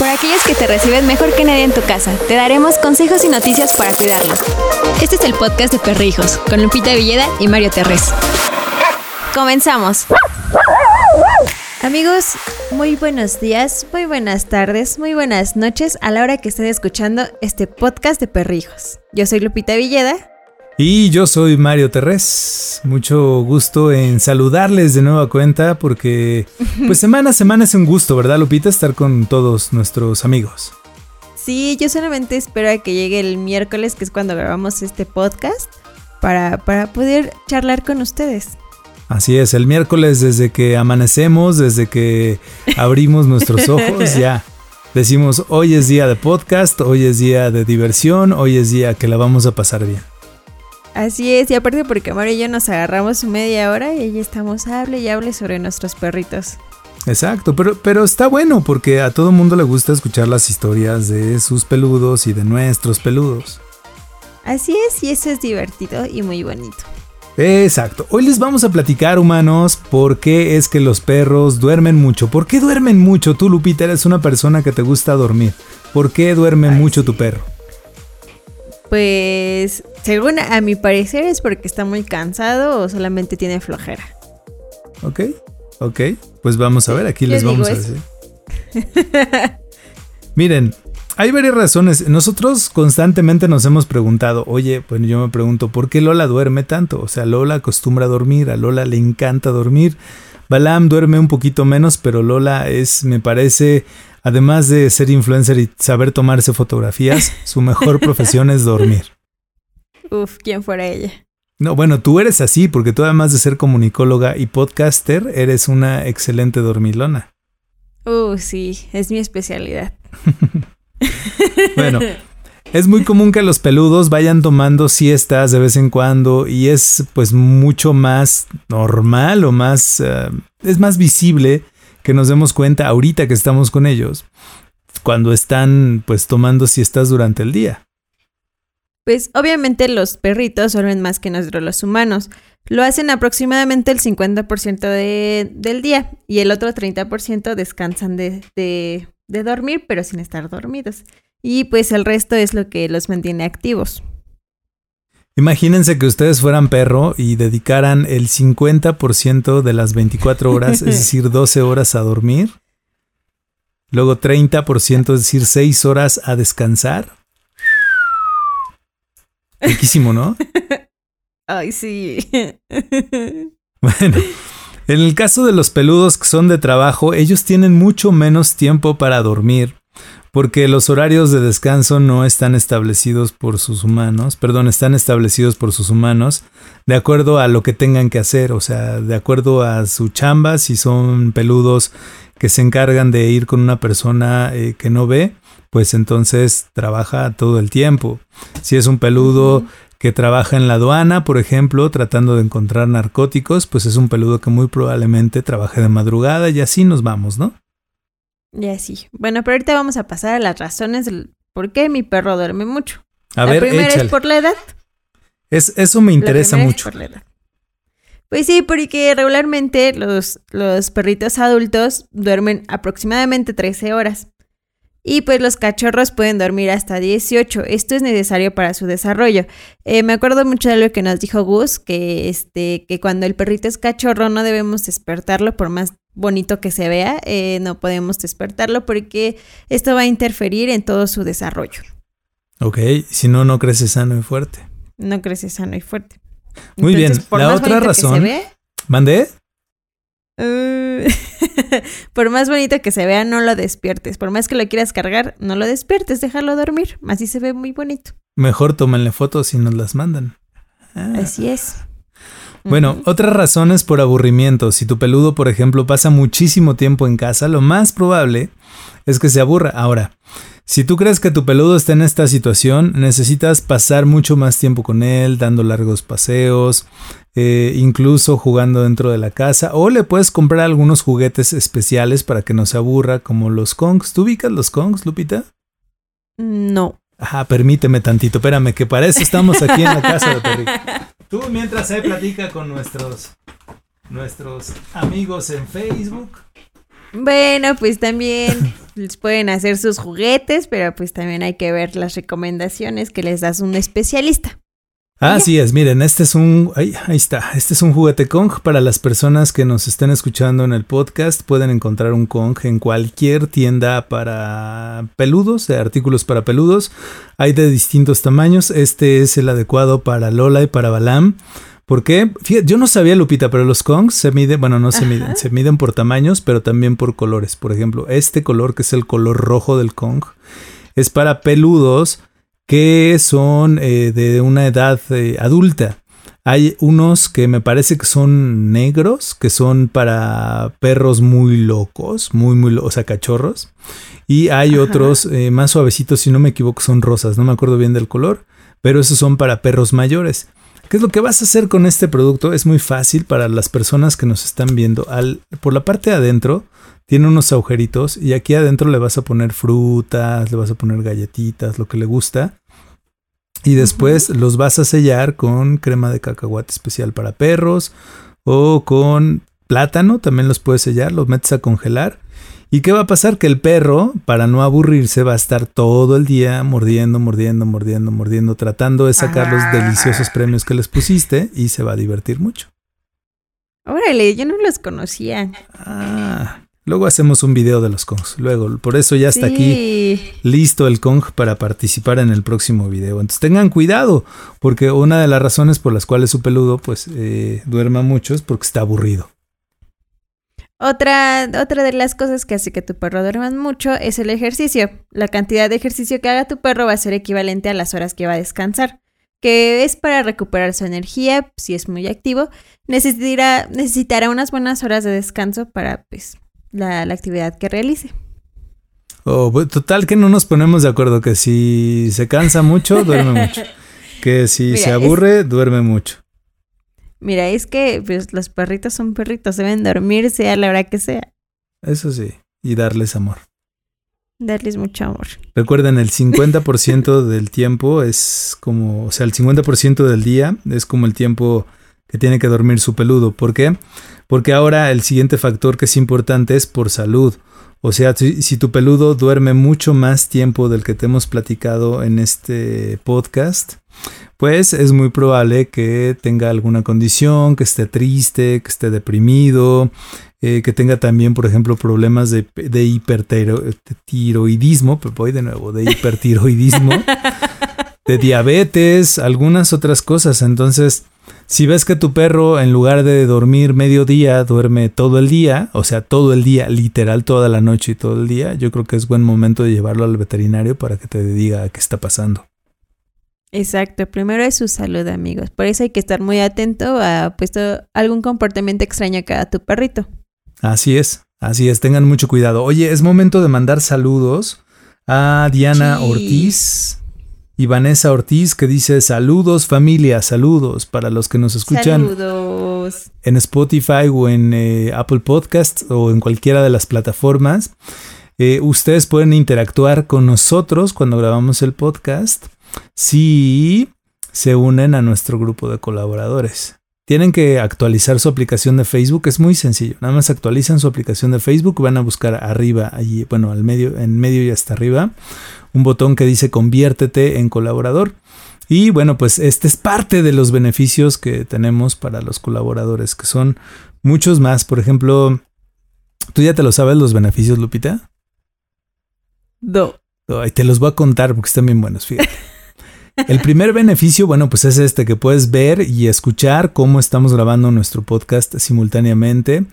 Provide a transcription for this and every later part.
Por aquellos que te reciben mejor que nadie en tu casa, te daremos consejos y noticias para cuidarlos. Este es el podcast de Perrijos, con Lupita Villeda y Mario Terrés. Comenzamos. Amigos, muy buenos días, muy buenas tardes, muy buenas noches a la hora que estén escuchando este podcast de Perrijos. Yo soy Lupita Villeda. Y yo soy Mario Terrés. Mucho gusto en saludarles de nueva cuenta porque pues semana a semana es un gusto, ¿verdad Lupita? Estar con todos nuestros amigos. Sí, yo solamente espero a que llegue el miércoles, que es cuando grabamos este podcast, para, para poder charlar con ustedes. Así es, el miércoles desde que amanecemos, desde que abrimos nuestros ojos, ya decimos hoy es día de podcast, hoy es día de diversión, hoy es día que la vamos a pasar bien. Así es, y aparte porque Mario y yo nos agarramos media hora y ahí estamos, hable y hable sobre nuestros perritos. Exacto, pero, pero está bueno porque a todo mundo le gusta escuchar las historias de sus peludos y de nuestros peludos. Así es, y eso es divertido y muy bonito. Exacto. Hoy les vamos a platicar, humanos, por qué es que los perros duermen mucho. ¿Por qué duermen mucho? Tú, Lupita, eres una persona que te gusta dormir. ¿Por qué duerme mucho tu perro? Pues, según a mi parecer, es porque está muy cansado o solamente tiene flojera. Ok, ok. Pues vamos a ver, aquí les vamos a decir. Miren, hay varias razones. Nosotros constantemente nos hemos preguntado, oye, pues yo me pregunto, ¿por qué Lola duerme tanto? O sea, Lola acostumbra a dormir, a Lola le encanta dormir. Balam duerme un poquito menos, pero Lola es, me parece, además de ser influencer y saber tomarse fotografías, su mejor profesión es dormir. Uf, ¿quién fuera ella? No, bueno, tú eres así, porque tú además de ser comunicóloga y podcaster, eres una excelente dormilona. Uh, sí, es mi especialidad. Bueno, es muy común que los peludos vayan tomando siestas de vez en cuando y es pues mucho más normal o más... Uh, es más visible que nos demos cuenta ahorita que estamos con ellos cuando están pues tomando siestas durante el día. Pues obviamente los perritos duermen más que nosotros los humanos. Lo hacen aproximadamente el 50% de, del día y el otro 30% descansan de, de, de dormir, pero sin estar dormidos. Y pues el resto es lo que los mantiene activos. Imagínense que ustedes fueran perro y dedicaran el 50% de las 24 horas, es decir, 12 horas a dormir. Luego 30%, es decir, 6 horas a descansar. Riquísimo, ¿no? Ay, sí. Bueno, en el caso de los peludos que son de trabajo, ellos tienen mucho menos tiempo para dormir porque los horarios de descanso no están establecidos por sus humanos, perdón, están establecidos por sus humanos de acuerdo a lo que tengan que hacer, o sea, de acuerdo a su chamba, si son peludos que se encargan de ir con una persona eh, que no ve, pues entonces trabaja todo el tiempo. Si es un peludo que trabaja en la aduana, por ejemplo, tratando de encontrar narcóticos, pues es un peludo que muy probablemente trabaje de madrugada y así nos vamos, ¿no? Ya sí. Bueno, pero ahorita vamos a pasar a las razones del por qué mi perro duerme mucho. A la ver, primera échale. es por la edad. Es, eso me interesa La primera es mucho. por la edad. Pues sí, porque regularmente los, los perritos adultos duermen aproximadamente 13 horas. Y pues los cachorros pueden dormir hasta 18. Esto es necesario para su desarrollo. Eh, me acuerdo mucho de lo que nos dijo Gus, que, este, que cuando el perrito es cachorro no debemos despertarlo por más bonito que se vea, eh, no podemos despertarlo porque esto va a interferir en todo su desarrollo. Ok, si no, no crece sano y fuerte. No crece sano y fuerte. Muy bien, por la más otra bonito que se razón- ve, ¿Mandé? Uh, por más bonito que se vea, no lo despiertes. Por más que lo quieras cargar, no lo despiertes, déjalo dormir. Así se ve muy bonito. Mejor tómenle fotos y nos las mandan. Ah. Así es. Bueno, otras razones por aburrimiento. Si tu peludo, por ejemplo, pasa muchísimo tiempo en casa, lo más probable es que se aburra. Ahora, si tú crees que tu peludo está en esta situación, necesitas pasar mucho más tiempo con él, dando largos paseos, eh, incluso jugando dentro de la casa, o le puedes comprar algunos juguetes especiales para que no se aburra, como los Kongs. ¿Tú ubicas los Kongs, Lupita? No. Ajá, permíteme tantito, espérame, que para eso estamos aquí en la casa de Perrito. Tú mientras se platica con nuestros, nuestros amigos en Facebook. Bueno, pues también les pueden hacer sus juguetes, pero pues también hay que ver las recomendaciones que les das un especialista. Así es, miren, este es un, ahí, ahí, está, este es un juguete Kong para las personas que nos estén escuchando en el podcast. Pueden encontrar un Kong en cualquier tienda para peludos, de artículos para peludos. Hay de distintos tamaños. Este es el adecuado para Lola y para Balam. ¿Por qué? Fíjate, yo no sabía, Lupita, pero los Kongs se miden, bueno, no se miden, se miden por tamaños, pero también por colores. Por ejemplo, este color, que es el color rojo del Kong, es para peludos que son eh, de una edad eh, adulta. Hay unos que me parece que son negros, que son para perros muy locos, muy, muy, o sea, cachorros. Y hay otros eh, más suavecitos, si no me equivoco, son rosas, no me acuerdo bien del color, pero esos son para perros mayores. ¿Qué es lo que vas a hacer con este producto? Es muy fácil para las personas que nos están viendo. Al, por la parte de adentro tiene unos agujeritos y aquí adentro le vas a poner frutas, le vas a poner galletitas, lo que le gusta. Y después los vas a sellar con crema de cacahuate especial para perros o con plátano, también los puedes sellar, los metes a congelar. ¿Y qué va a pasar? Que el perro, para no aburrirse, va a estar todo el día mordiendo, mordiendo, mordiendo, mordiendo, tratando de sacar los deliciosos premios que les pusiste y se va a divertir mucho. Órale, yo no los conocía. Ah, Luego hacemos un video de los Kongs. Luego, por eso ya está aquí listo el Kong para participar en el próximo video. Entonces tengan cuidado, porque una de las razones por las cuales su peludo pues eh, duerma mucho es porque está aburrido. Otra, otra de las cosas que hace que tu perro duerma mucho es el ejercicio. La cantidad de ejercicio que haga tu perro va a ser equivalente a las horas que va a descansar, que es para recuperar su energía, si es muy activo, necesitará, necesitará unas buenas horas de descanso para pues, la, actividad que realice. Oh, pues, total que no nos ponemos de acuerdo que si se cansa mucho, duerme mucho. Que si se aburre, duerme mucho. Mira, es que pues, los perritos son perritos, deben dormirse a la hora que sea. Eso sí, y darles amor. Darles mucho amor. Recuerden, el 50% del tiempo es como, o sea, el 50% del día es como el tiempo que tiene que dormir su peludo. ¿Por qué? Porque ahora el siguiente factor que es importante es por salud. O sea, si, tu peludo duerme mucho más tiempo del que te hemos platicado en este podcast, pues es muy probable que tenga alguna condición, que esté triste, que esté deprimido, eh, que tenga también, por ejemplo, problemas de, de hipertiroidismo, pero voy de nuevo, de hipertiroidismo, de diabetes, algunas otras cosas. Entonces, si ves que tu perro en lugar de dormir medio día, duerme todo el día, o sea, todo el día, literal toda la noche y todo el día, yo creo que es buen momento de llevarlo al veterinario para que te diga qué está pasando. Exacto, primero es su salud, amigos. Por eso hay que estar muy atento a puesto algún comportamiento extraño que haga tu perrito. Así es, así es, tengan mucho cuidado. Oye, es momento de mandar saludos a Diana Ortiz, y Vanessa Ortiz que dice saludos familia, saludos para los que nos escuchan saludos. en Spotify o en eh, Apple Podcast o en cualquiera de las plataformas. Eh, ustedes pueden interactuar con nosotros cuando grabamos el podcast si se unen a nuestro grupo de colaboradores. Tienen que actualizar su aplicación de Facebook, es muy sencillo. Nada más actualizan su aplicación de Facebook, van a buscar arriba, allí, bueno, al medio, en medio y hasta arriba, un botón que dice conviértete en colaborador. Y bueno, pues este es parte de los beneficios que tenemos para los colaboradores, que son muchos más. Por ejemplo, ¿tú ya te lo sabes los beneficios, Lupita? No. te los voy a contar porque están bien buenos, fíjate. El primer beneficio, bueno, pues es este, que puedes ver y escuchar cómo estamos grabando nuestro podcast simultáneamente.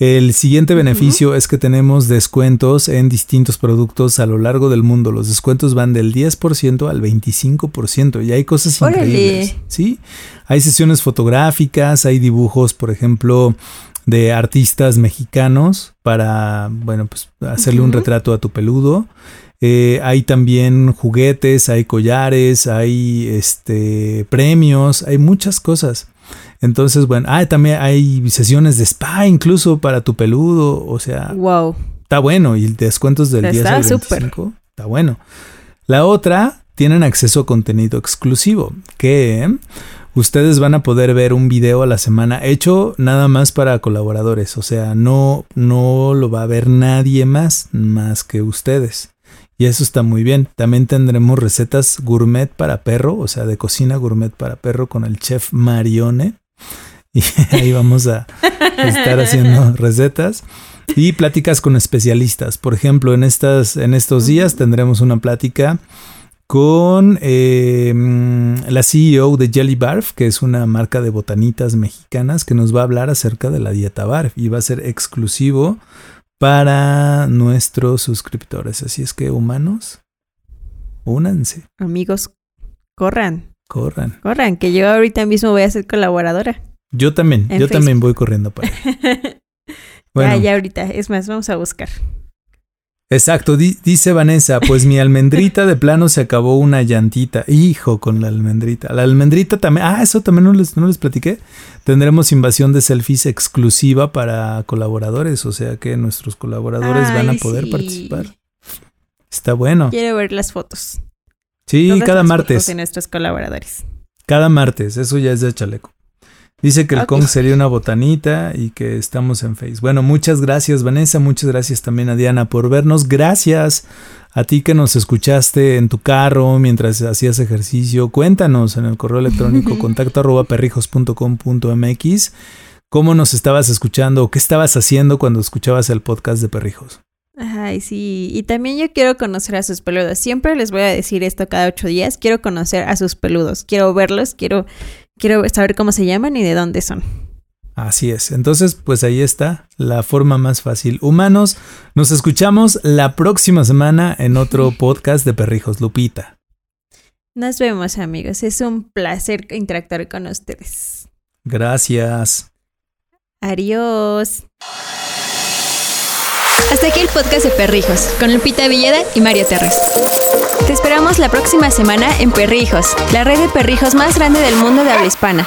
El siguiente beneficio es que tenemos descuentos en distintos productos a lo largo del mundo. Los descuentos van del 10% al 25% y hay cosas increíbles. ¿sí? Hay sesiones fotográficas, hay dibujos, por ejemplo, de artistas mexicanos para, bueno, pues hacerle un retrato a tu peludo. Eh, hay también juguetes, hay collares, hay este premios, hay muchas cosas. Entonces, bueno, ah, también hay sesiones de spa incluso para tu peludo, o sea, wow. Está bueno y descuentos del 10 al 25, está bueno. La otra tienen acceso a contenido exclusivo, que ustedes van a poder ver un video a la semana hecho nada más para colaboradores. O sea, no, no lo va a ver nadie más, más que ustedes. Y eso está muy bien. También tendremos recetas gourmet para perro, o sea, de cocina gourmet para perro con el chef Marione. Y ahí vamos a estar haciendo recetas y pláticas con especialistas. Por ejemplo, en, estas, en estos días tendremos una plática con eh, la CEO de Jelly Barf, que es una marca de botanitas mexicanas, que nos va a hablar acerca de la dieta Barf y va a ser exclusivo para nuestros suscriptores. Así es que, humanos, únanse. Amigos, corran. Corran. Corran, que yo ahorita mismo voy a ser colaboradora. Yo también, yo también voy corriendo para Bueno. Ya, ya ahorita. Es más, vamos a buscar. Exacto, dice Vanessa, pues mi almendrita de plano se acabó una llantita. Hijo con la almendrita. La almendrita también. Ah, eso también no les, no les platiqué. Tendremos invasión de selfies exclusiva para colaboradores, o sea que nuestros colaboradores van a poder participar. Está bueno. Quiero ver las fotos. Sí, cada martes. de nuestros colaboradores. Cada martes, eso ya es de chaleco. Dice que el Kong sería una botanita y que estamos en Face. Bueno, muchas gracias Vanessa, muchas gracias también a Diana por vernos. Gracias a ti que nos escuchaste en tu carro mientras hacías ejercicio. Cuéntanos en el correo electrónico contacto arroba perrijos.com.mx cómo nos estabas escuchando o qué estabas haciendo cuando escuchabas el podcast de Perrijos. Ay, sí. Y también yo quiero conocer a sus peludos. Siempre les voy a decir esto cada ocho días. Quiero conocer a sus peludos. Quiero verlos. Quiero quiero saber cómo se llaman y de dónde son. Así es. Entonces, pues ahí está la forma más fácil. Humanos, nos escuchamos la próxima semana en otro podcast de Perrijos Lupita. Nos vemos amigos. Es un placer interactuar con ustedes. Gracias. Adiós. Hasta aquí el podcast de Perrijos, con Lupita Villeda y Mario Terres. Te esperamos la próxima semana en Perrijos, la red de perrijos más grande del mundo de habla hispana.